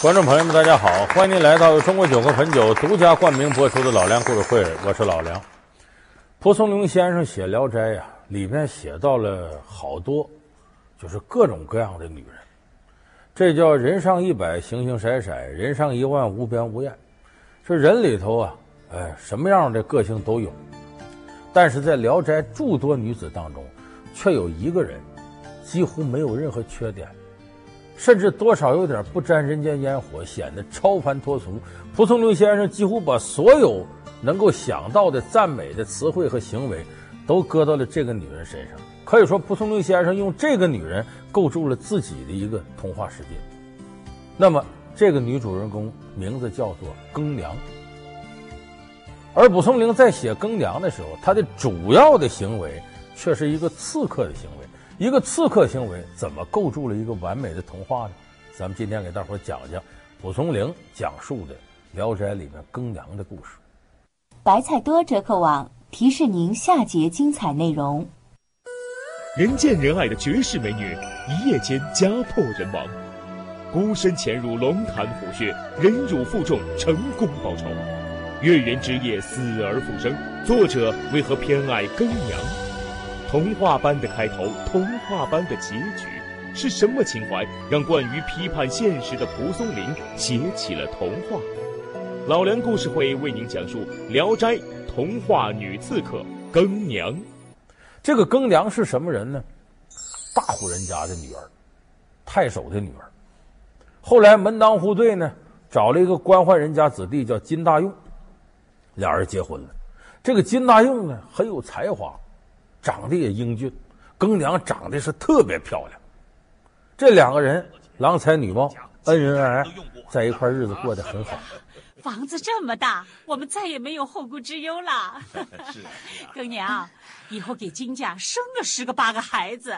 观众朋友们，大家好，欢迎您来到中国酒和汾酒独家冠名播出的《老梁故事会》，我是老梁。蒲松龄先生写《聊斋》呀，里面写到了好多，就是各种各样的女人，这叫人上一百，形形色色；人上一万，无边无厌。这人里头啊，哎，什么样的个性都有，但是在《聊斋》诸多女子当中，却有一个人，几乎没有任何缺点。甚至多少有点不沾人间烟火，显得超凡脱俗。蒲松龄先生几乎把所有能够想到的赞美的词汇和行为，都搁到了这个女人身上。可以说，蒲松龄先生用这个女人构筑了自己的一个童话世界。那么，这个女主人公名字叫做更娘。而蒲松龄在写更娘的时候，他的主要的行为却是一个刺客的行为。一个刺客行为怎么构筑了一个完美的童话呢？咱们今天给大伙讲讲蒲松龄讲述的《聊斋》里面更娘的故事。白菜多折扣网提示您下节精彩内容：人见人爱的绝世美女，一夜间家破人亡；孤身潜入龙潭虎穴，忍辱负重，成功报仇。月圆之夜，死而复生。作者为何偏爱更娘？童话般的开头，童话般的结局，是什么情怀让惯于批判现实的蒲松龄写起了童话？老梁故事会为您讲述《聊斋》童话女刺客更娘。这个更娘是什么人呢？大户人家的女儿，太守的女儿。后来门当户对呢，找了一个官宦人家子弟叫金大用，俩人结婚了。这个金大用呢，很有才华。长得也英俊，庚娘长得是特别漂亮。这两个人郎才女貌，恩恩爱爱，在一块日子过得很好。房子这么大，我们再也没有后顾之忧了。是、啊，更娘，以后给金家生个十个八个孩子。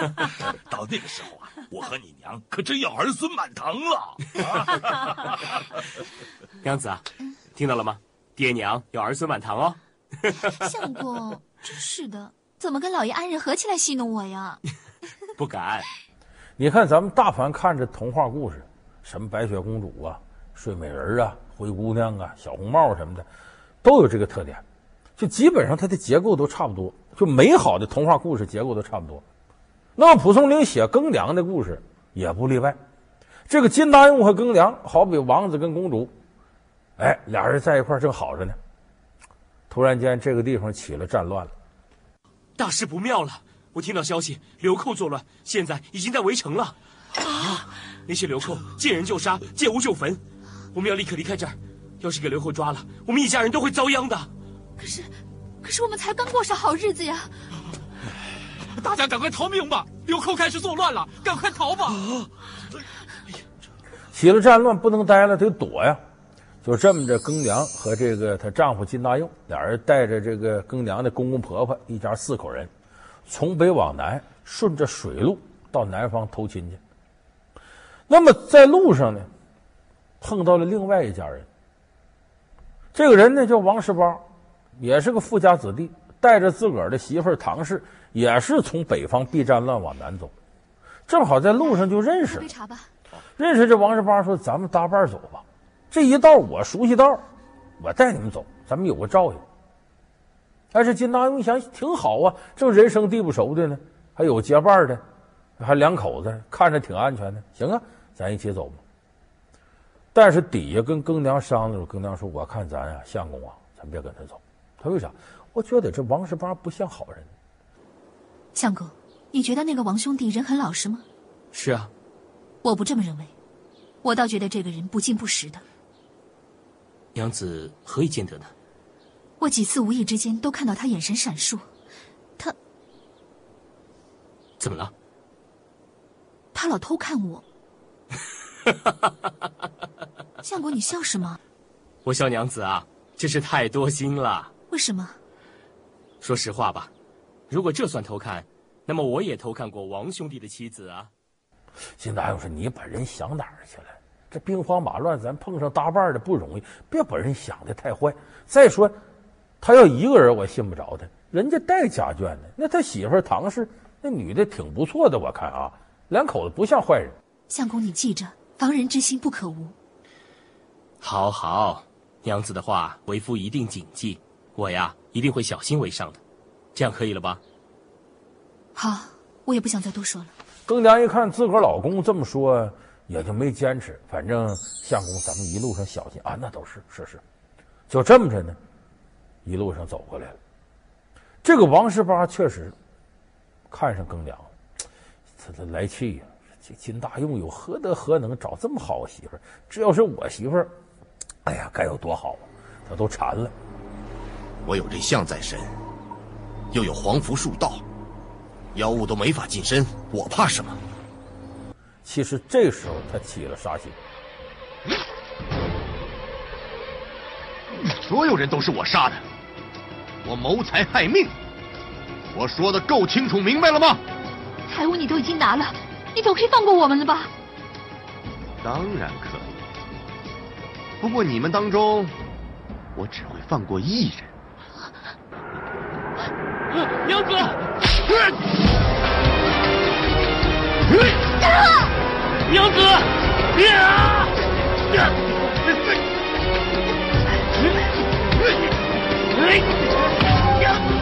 到那个时候啊，我和你娘可真要儿孙满堂了。娘子啊，听到了吗？爹娘要儿孙满堂哦。相公。真是的，怎么跟老爷安人合起来戏弄我呀？不敢。你看咱们大凡看着童话故事，什么白雪公主啊、睡美人啊、灰姑娘啊、小红帽什么的，都有这个特点，就基本上它的结构都差不多，就美好的童话故事结构都差不多。那么蒲松龄写更娘的故事也不例外。这个金大用和更娘好比王子跟公主，哎，俩人在一块正好着呢。突然间，这个地方起了战乱了，大事不妙了！我听到消息，流寇作乱，现在已经在围城了。啊！那些流寇见人就杀，见屋就焚，我们要立刻离开这儿。要是给流寇抓了，我们一家人都会遭殃的。可是，可是我们才刚过上好日子呀！大家赶快逃命吧！流寇开始作乱了，赶快逃吧！啊起了战乱，不能待了，得躲呀。就这么着，庚娘和这个她丈夫金大佑俩人带着这个庚娘的公公婆婆一家四口人，从北往南顺着水路到南方投亲去。那么在路上呢，碰到了另外一家人。这个人呢叫王十八，也是个富家子弟，带着自个儿的媳妇唐氏，也是从北方避战乱往南走，正好在路上就认识了。认识这王十八说：“咱们搭伴走吧。”这一道我熟悉道，我带你们走，咱们有个照应。但是金大勇一想挺好啊，这人生地不熟的呢，还有结伴的，还两口子，看着挺安全的。行啊，咱一起走吧。但是底下跟更娘商量，更娘说：“我看咱啊，相公啊，咱别跟他走。他为啥？我觉得这王十八不像好人。”相公，你觉得那个王兄弟人很老实吗？是啊，我不这么认为，我倒觉得这个人不近不实的。娘子何以见得呢？我几次无意之间都看到他眼神闪烁，他怎么了？他老偷看我。相国，你笑什么？我笑娘子啊，真是太多心了。为什么？说实话吧，如果这算偷看，那么我也偷看过王兄弟的妻子啊。金大用说：“你把人想哪儿去了？”这兵荒马乱，咱碰上搭伴的不容易，别把人想的太坏。再说，他要一个人，我信不着他。人家带家眷的，那他媳妇唐氏那女的挺不错的，我看啊，两口子不像坏人。相公，你记着，防人之心不可无。好好，娘子的话，为夫一定谨记。我呀，一定会小心为上的。这样可以了吧？好，我也不想再多说了。更娘一看自个儿老公这么说，也就没坚持。反正相公，咱们一路上小心啊，那都是是是。就这么着呢，一路上走过来了。这个王十八确实看上更良，他他来气呀！这金大用有何德何能找这么好的媳妇儿？这要是我媳妇儿，哎呀，该有多好啊！他都馋了。我有这象在身，又有黄符术道，妖物都没法近身，我怕什么？其实这时候他起了杀心。所有人都是我杀的，我谋财害命，我说的够清楚明白了吗？财物你都已经拿了，你总可以放过我们了吧？当然可以，不过你们当中，我只会放过一人。娘子，娘子，呀！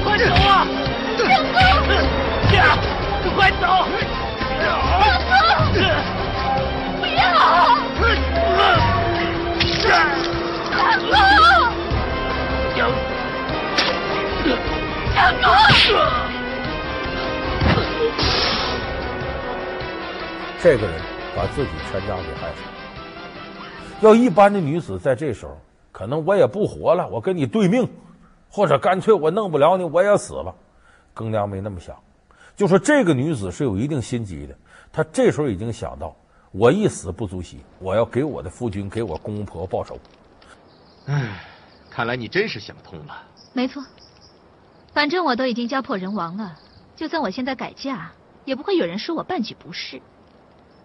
快走啊！相公，呀，快走！相公，不要！相公，相公，这个人把自己全家给害死。要一般的女子在这时候，可能我也不活了，我跟你对命。或者干脆我弄不了你，我也死了。更娘没那么想，就说这个女子是有一定心机的。她这时候已经想到，我一死不足惜，我要给我的夫君、给我公公婆婆报仇。唉，看来你真是想通了。没错，反正我都已经家破人亡了，就算我现在改嫁，也不会有人说我半句不是。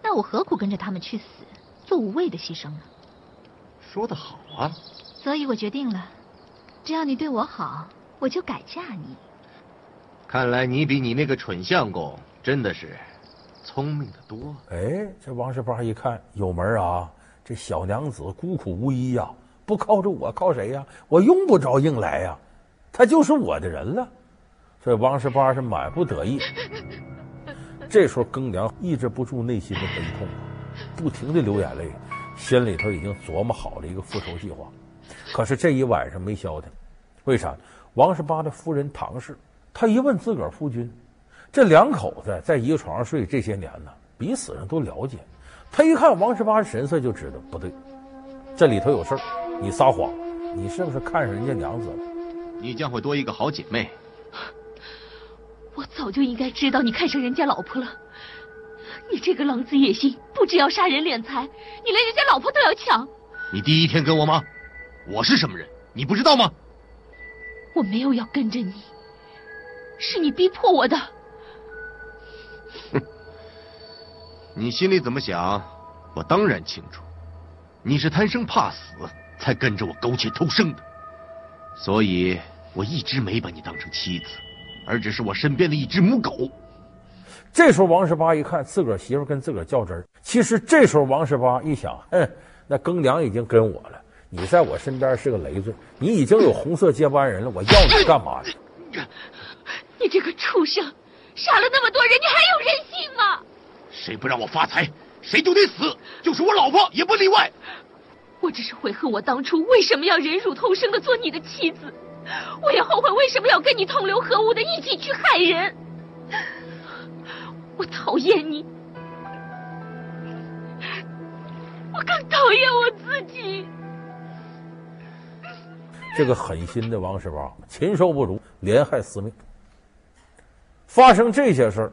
那我何苦跟着他们去死，做无谓的牺牲呢？说得好啊！所以我决定了。只要你对我好，我就改嫁你。看来你比你那个蠢相公真的是聪明的多。哎，这王十八一看有门啊，这小娘子孤苦无依呀、啊，不靠着我靠谁呀、啊？我用不着硬来呀、啊，她就是我的人了。所以王十八是满不得已。这时候更娘抑制不住内心的悲痛，不停的流眼泪，心里头已经琢磨好了一个复仇计划。可是这一晚上没消停，为啥？王十八的夫人唐氏，她一问自个儿夫君，这两口子在一个床上睡这些年呢，彼此上都了解。他一看王十八的神色，就知道不对，这里头有事儿。你撒谎，你是不是看上人家娘子了？你将会多一个好姐妹。我早就应该知道你看上人家老婆了。你这个狼子野心，不只要杀人敛财，你连人家老婆都要抢。你第一天跟我吗？我是什么人，你不知道吗？我没有要跟着你，是你逼迫我的。哼，你心里怎么想，我当然清楚。你是贪生怕死才跟着我苟且偷生的，所以我一直没把你当成妻子，而只是我身边的一只母狗。这时候王十八一看自个儿媳妇跟自个儿较真儿，其实这时候王十八一想，哼，那庚良已经跟我了。你在我身边是个累赘，你已经有红色接班人了，我要你干嘛呢？你这个畜生，杀了那么多人，你还有人性吗？谁不让我发财，谁就得死，就是我老婆也不例外。我只是悔恨我当初为什么要忍辱偷生的做你的妻子，我也后悔为什么要跟你同流合污的一起去害人。我讨厌你，我更讨厌我自己。这个狠心的王世八，禽兽不如，连害四命。发生这些事儿，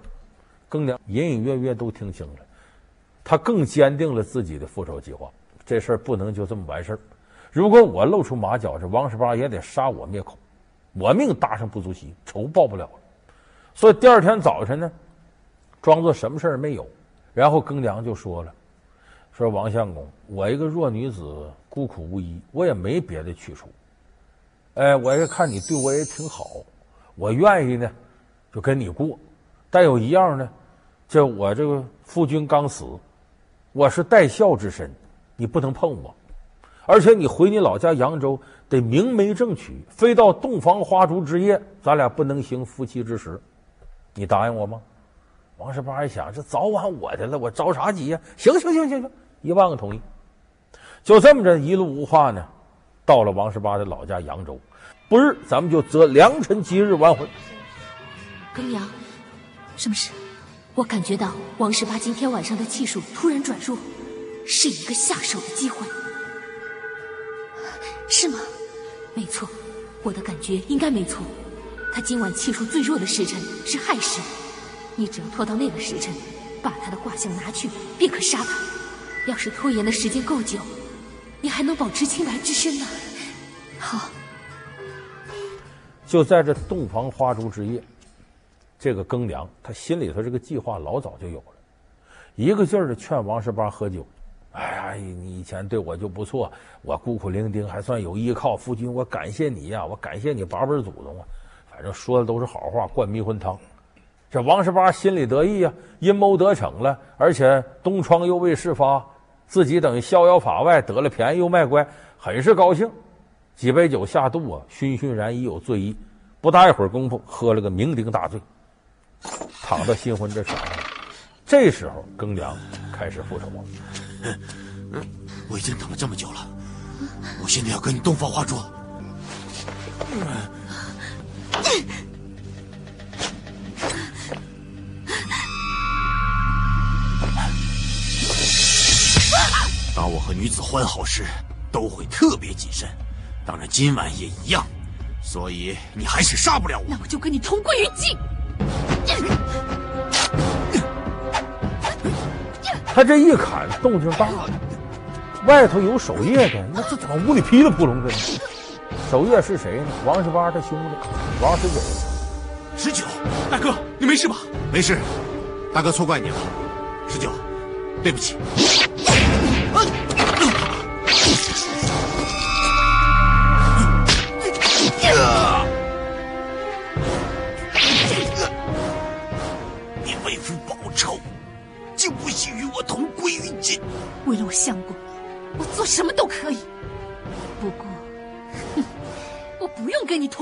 更娘隐隐约约都听清了，他更坚定了自己的复仇计划。这事儿不能就这么完事儿，如果我露出马脚，这王十八也得杀我灭口，我命搭上不足惜，仇报不了了。所以第二天早晨呢，装作什么事儿没有，然后更娘就说了：“说王相公，我一个弱女子，孤苦无依，我也没别的去处。”哎，我也看你对我也挺好，我愿意呢，就跟你过。但有一样呢，这我这个夫君刚死，我是带孝之身，你不能碰我。而且你回你老家扬州得明媒正娶，非到洞房花烛之夜，咱俩不能行夫妻之实。你答应我吗？王十八一想，这早晚我的了，我着啥急呀？行行行行行，一万个同意。就这么着，一路无话呢，到了王十八的老家扬州。不日，咱们就择良辰吉日完婚。庚阳，什么事？我感觉到王十八今天晚上的气数突然转弱，是一个下手的机会，是吗？没错，我的感觉应该没错。他今晚气数最弱的时辰是亥时，你只要拖到那个时辰，把他的卦象拿去，便可杀他。要是拖延的时间够久，你还能保持清白之身呢。好，就在这洞房花烛之夜。这个庚娘，他心里头这个计划老早就有了，一个劲儿的劝王十八喝酒。哎呀，你以前对我就不错，我孤苦伶仃还算有依靠。夫君，我感谢你呀，我感谢你八辈祖宗啊，反正说的都是好话，灌迷魂汤。这王十八心里得意呀，阴谋得逞了，而且东窗又未事发，自己等于逍遥法外，得了便宜又卖乖，很是高兴。几杯酒下肚啊，醺醺然已有醉意，不大一会儿功夫，喝了个酩酊大醉。躺到新婚这床上，这时候庚娘开始复仇。我已经等了这么久了，我现在要跟你洞房花烛。当我和女子欢好时，都会特别谨慎，当然今晚也一样。所以你还是杀不了我。那我就跟你同归于尽。他这一砍，动静大了，外头有守夜的，那这怎么屋里噼里扑隆的呢？守夜是谁呢？王十八他兄弟王十九。十九，大哥，你没事吧？没事，大哥错怪你了。十九，对不起。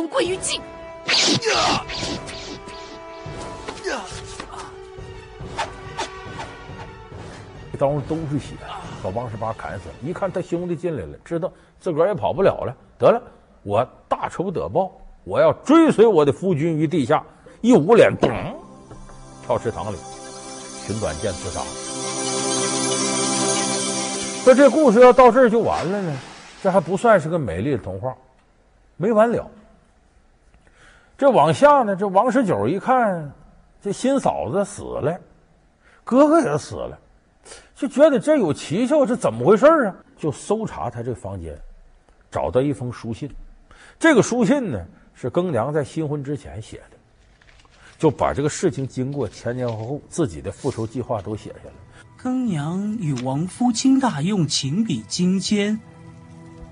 同归于尽。这刀都是血，把王十八砍死了。一看他兄弟进来了，知道自个儿也跑不了了。得了，我大仇得报，我要追随我的夫君于地下。一捂脸，咚，跳池塘里，寻短见自杀了。说这故事要到这儿就完了呢？这还不算是个美丽的童话，没完了。这往下呢，这王十九一看，这新嫂子死了，哥哥也死了，就觉得这有蹊跷，这怎么回事啊？就搜查他这房间，找到一封书信。这个书信呢，是庚娘在新婚之前写的，就把这个事情经过前前后后自己的复仇计划都写下来。庚娘与王夫金大用情比金坚，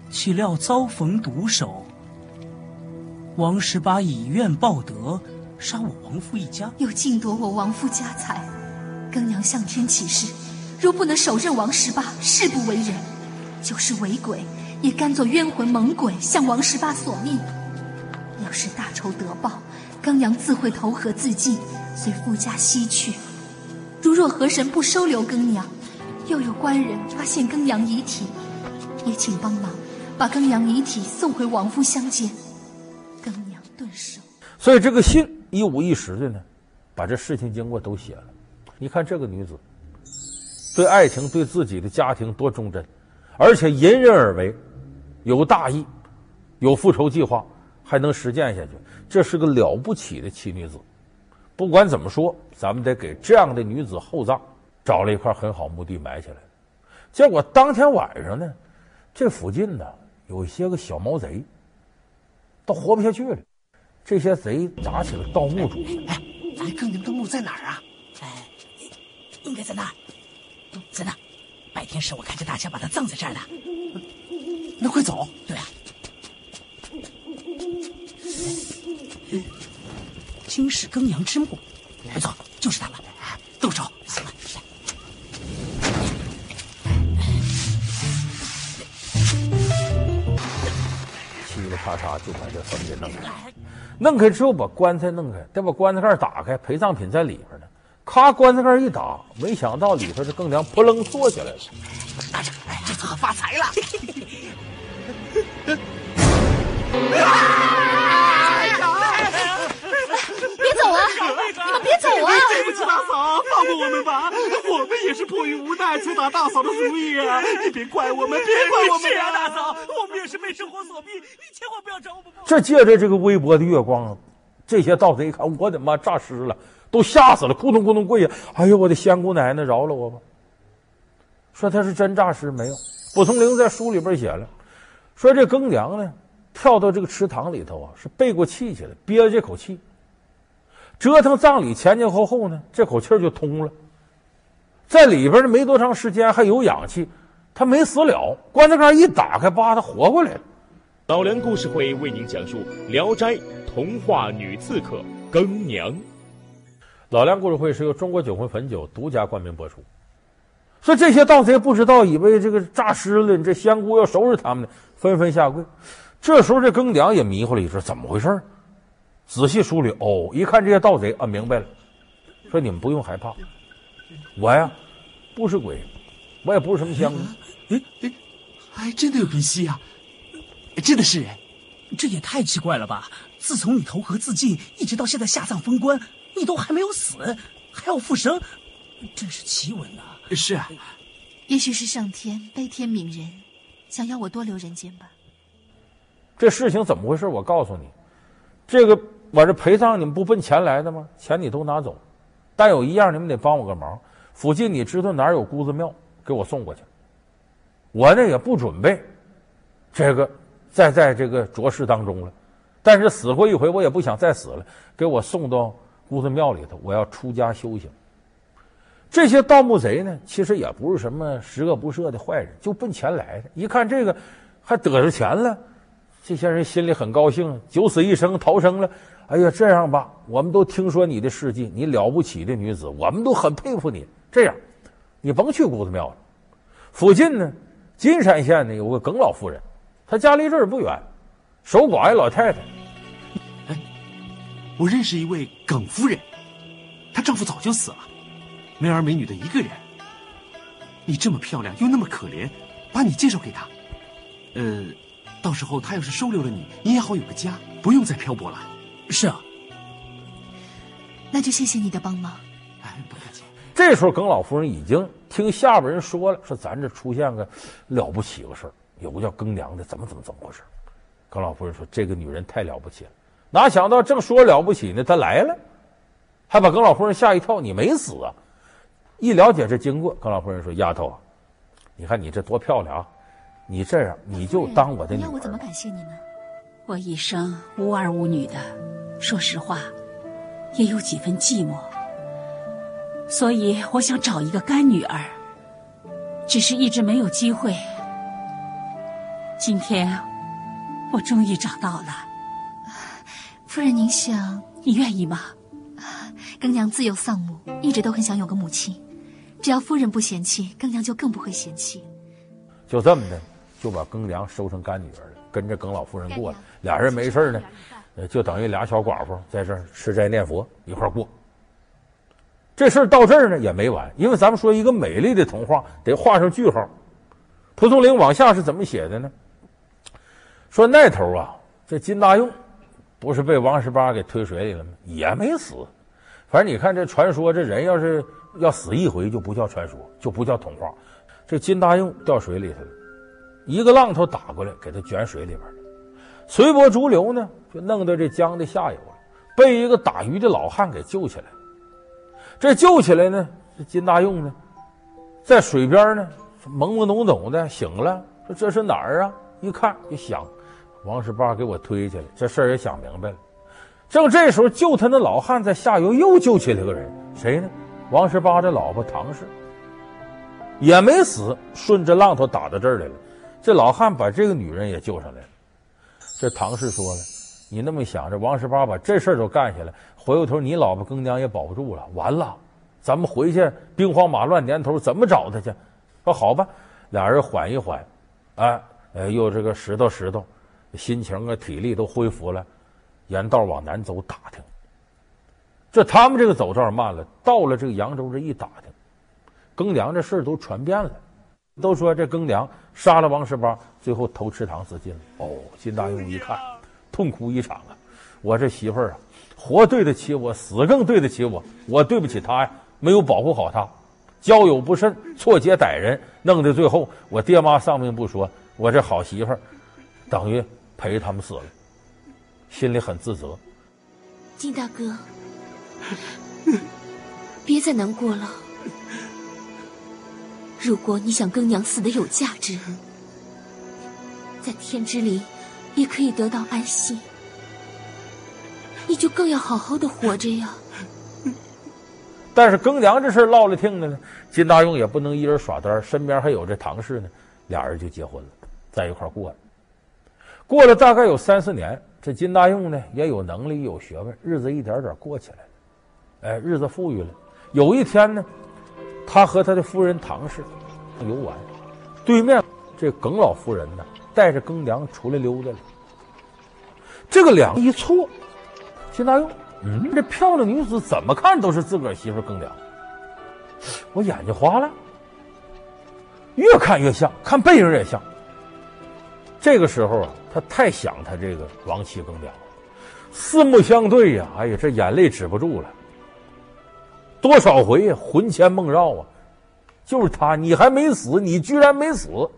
岂料遭逢毒手。王十八以怨报德，杀我王夫一家，又尽夺我王夫家财。庚娘向天起誓，若不能手刃王十八，誓不为人；就是为鬼，也甘做冤魂猛鬼，向王十八索命。要是大仇得报，庚娘自会投河自尽，随夫家西去。如若河神不收留庚娘，又有官人发现庚娘遗体，也请帮忙把庚娘遗体送回王夫乡间。所以这个信一五一十的呢，把这事情经过都写了。你看这个女子，对爱情、对自己的家庭多忠贞，而且隐忍而为，有大义，有复仇计划，还能实践下去，这是个了不起的奇女子。不管怎么说，咱们得给这样的女子厚葬，找了一块很好墓地埋起来。结果当天晚上呢，这附近呢有一些个小毛贼，都活不下去了。这些贼砸起了盗墓主。哎，咱更阳的墓在哪儿啊？哎，应该在那儿，在那儿。白天时我看见大家把他葬在这儿的。那快走！对啊。这是耕阳之墓，没错，就是他了。动手！噼里啪嚓就把这坟给弄了。弄开之后把棺材弄开，再把棺材盖打开，陪葬品在里边呢。咔，棺材盖一打，没想到里头这更娘扑棱坐起来了。大这这次可发财了！别 走啊！别走啊！对不起，大嫂，放过我们吧！我们也是迫于无奈才打大嫂的主意啊！你别怪我们，别怪我们！是啊，大嫂，我们也是被生活所逼，你千万不要找我们。这借着这个微薄的月光，这些盗贼一看，我的妈，诈尸了，都吓死了，咕咚咕咚跪下！哎呦，我的仙姑奶奶，饶了我吧！说他是真诈尸没有？蒲松龄在书里边写了，说这庚娘呢，跳到这个池塘里头啊，是背过气去了，憋着这口气。折腾葬礼前前后后呢，这口气儿就通了，在里边呢没多长时间还有氧气，他没死了。棺材盖一打开，叭，他活过来了。老梁故事会为您讲述《聊斋童话女刺客更娘》。老梁故事会是由中国酒魂汾酒独家冠名播出。说这些盗贼不知道，以为这个诈尸了，这仙姑要收拾他们呢，纷纷下跪。这时候这更娘也迷糊了一说怎么回事？仔细梳理，哦，一看这些盗贼啊，明白了，说你们不用害怕，我呀不是鬼，我也不是什么仙姑，哎哎，还真的有鼻息啊，真的是人，这也太奇怪了吧！自从你投河自尽，一直到现在下葬封棺，你都还没有死，还要复生，真是奇闻呐！是啊，也许是上天悲天悯人，想要我多留人间吧。这事情怎么回事？我告诉你，这个。我这陪葬你们不奔钱来的吗？钱你都拿走，但有一样你们得帮我个忙。附近你知道哪儿有姑子庙，给我送过去。我呢也不准备这个再在这个浊世当中了，但是死过一回，我也不想再死了。给我送到姑子庙里头，我要出家修行。这些盗墓贼呢，其实也不是什么十恶不赦的坏人，就奔钱来的。一看这个还得着钱了，这些人心里很高兴，九死一生逃生了。哎呀，这样吧，我们都听说你的事迹，你了不起的女子，我们都很佩服你。这样，你甭去姑子庙了，附近呢，金山县呢有个耿老夫人，她家离这儿不远，守寡一老太太。哎，我认识一位耿夫人，她丈夫早就死了，没儿没女的一个人。你这么漂亮又那么可怜，把你介绍给她，呃，到时候她要是收留了你，你也好有个家，不用再漂泊了。是啊，那就谢谢你的帮忙。哎，不客气。这时候，耿老夫人已经听下边人说了，说咱这出现个了不起个事儿，有个叫更娘的，怎么怎么怎么回事？耿老夫人说：“这个女人太了不起了，哪想到正说了不起呢，她来了，还把耿老夫人吓一跳。你没死啊？一了解这经过，耿老夫人说：‘丫头啊，你看你这多漂亮啊！你这样，你就当我的女儿。’你要我怎么感谢你呢？我一生无儿无女的。”说实话，也有几分寂寞，所以我想找一个干女儿，只是一直没有机会。今天，我终于找到了。夫人，您想，你愿意吗？更娘自幼丧母，一直都很想有个母亲。只要夫人不嫌弃，更娘就更不会嫌弃。就这么的，就把更娘收成干女儿了，跟着耿老夫人过了。俩人没事呢。就等于俩小寡妇在这吃斋念佛一块过。这事到这儿呢也没完，因为咱们说一个美丽的童话得画上句号。蒲松龄往下是怎么写的呢？说那头啊，这金大用不是被王十八给推水里了吗？也没死。反正你看这传说，这人要是要死一回就不叫传说，就不叫童话。这金大用掉水里头了，一个浪头打过来，给他卷水里边了。随波逐流呢，就弄到这江的下游了，被一个打鱼的老汉给救起来。这救起来呢，这金大用呢，在水边呢，懵懵懂懂的醒了，说这是哪儿啊？一看就想，王十八给我推起来，这事儿也想明白了。正这时候，救他那老汉在下游又救起来个人，谁呢？王十八的老婆唐氏也没死，顺着浪头打到这儿来了。这老汉把这个女人也救上来了。这唐氏说了：“你那么想着，王十八把这事儿都干下来，回过头你老婆更娘也保不住了，完了，咱们回去兵荒马乱年头怎么找他去？说好吧，俩人缓一缓，哎，呃，又这个拾掇拾掇，心情啊、体力都恢复了，沿道往南走打听。这他们这个走道慢了，到了这个扬州这一打听，更娘这事儿都传遍了，都说这更娘杀了王十八，最后投池塘自尽了。哦，金大用一看，痛哭一场啊！我这媳妇儿啊，活对得起我，死更对得起我，我对不起她呀，没有保护好她，交友不慎，错结歹人，弄得最后我爹妈丧命不说，我这好媳妇儿等于陪他们死了，心里很自责。金大哥。别再难过了。如果你想跟娘死的有价值，在天之灵也可以得到安息，你就更要好好的活着呀。但是庚娘这事落了听的呢，金大用也不能一人耍单，身边还有这唐氏呢，俩人就结婚了，在一块过了。过了大概有三四年，这金大用呢也有能力有学问，日子一点点过起来了。哎，日子富裕了。有一天呢，他和他的夫人唐氏游玩，对面这耿老夫人呢带着庚良出来溜达了。这个两一错，金大用，嗯，这漂亮女子怎么看都是自个儿媳妇庚良。我眼睛花了，越看越像，看背影也像。这个时候啊，他太想他这个亡妻庚良了，四目相对呀，哎呀，这眼泪止不住了。多少回呀，魂牵梦绕啊！就是他，你还没死，你居然没死，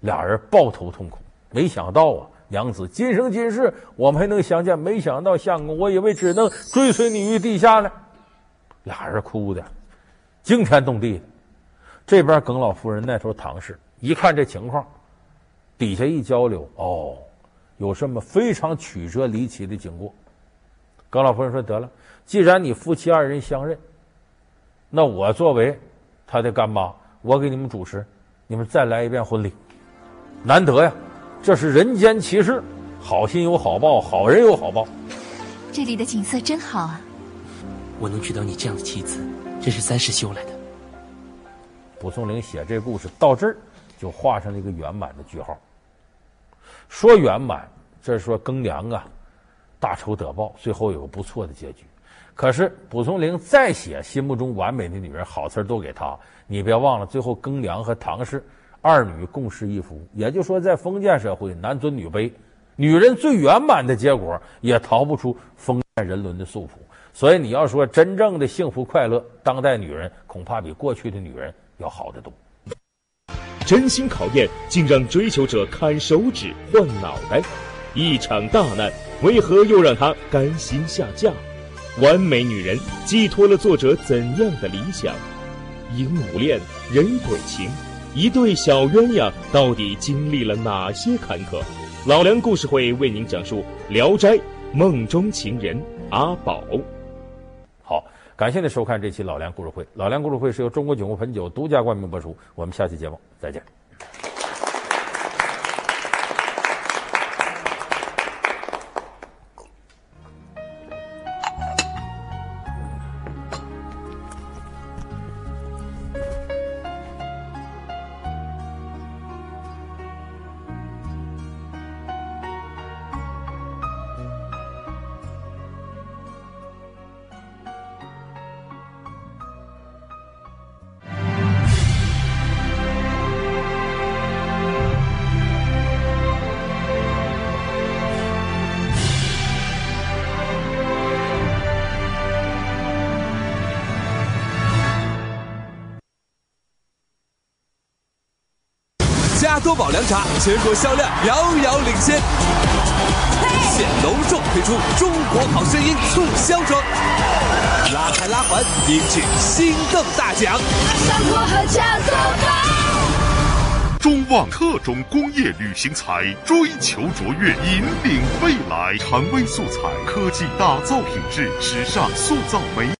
俩人抱头痛哭。没想到啊，娘子今生今世我们还能相见，没想到相公，我以为只能追随你于地下呢。俩人哭的惊天动地的。这边耿老夫人那头唐氏一看这情况，底下一交流，哦，有什么非常曲折离奇的经过。耿老夫人说：“得了，既然你夫妻二人相认。”那我作为他的干妈，我给你们主持，你们再来一遍婚礼，难得呀！这是人间奇事，好心有好报，好人有好报。这里的景色真好啊！我能娶到你这样的妻子，这是三世修来的。蒲松龄写这故事到这儿，就画上了一个圆满的句号。说圆满，这是说庚良啊，大仇得报，最后有个不错的结局。可是蒲松龄再写心目中完美的女人，好词都给她。你别忘了，最后庚良和唐氏二女共侍一夫，也就是说，在封建社会，男尊女卑，女人最圆满的结果也逃不出封建人伦的束缚。所以你要说真正的幸福快乐，当代女人恐怕比过去的女人要好得多。真心考验竟让追求者砍手指换脑袋，一场大难为何又让她甘心下嫁？完美女人寄托了作者怎样的理想？鹦鹉恋、人鬼情，一对小鸳鸯到底经历了哪些坎坷？老梁故事会为您讲述《聊斋梦中情人阿宝》。好，感谢您收看这期老梁故事会。老梁故事会是由中国酒国汾酒独家冠名播出。我们下期节目再见。加多宝凉茶全国销量遥遥领先，现隆重推出《中国好声音》促销装，拉开拉环，赢取心动大奖。中旺特种工业旅行材，追求卓越，引领未来。常威素材，科技打造品质，时尚塑造美。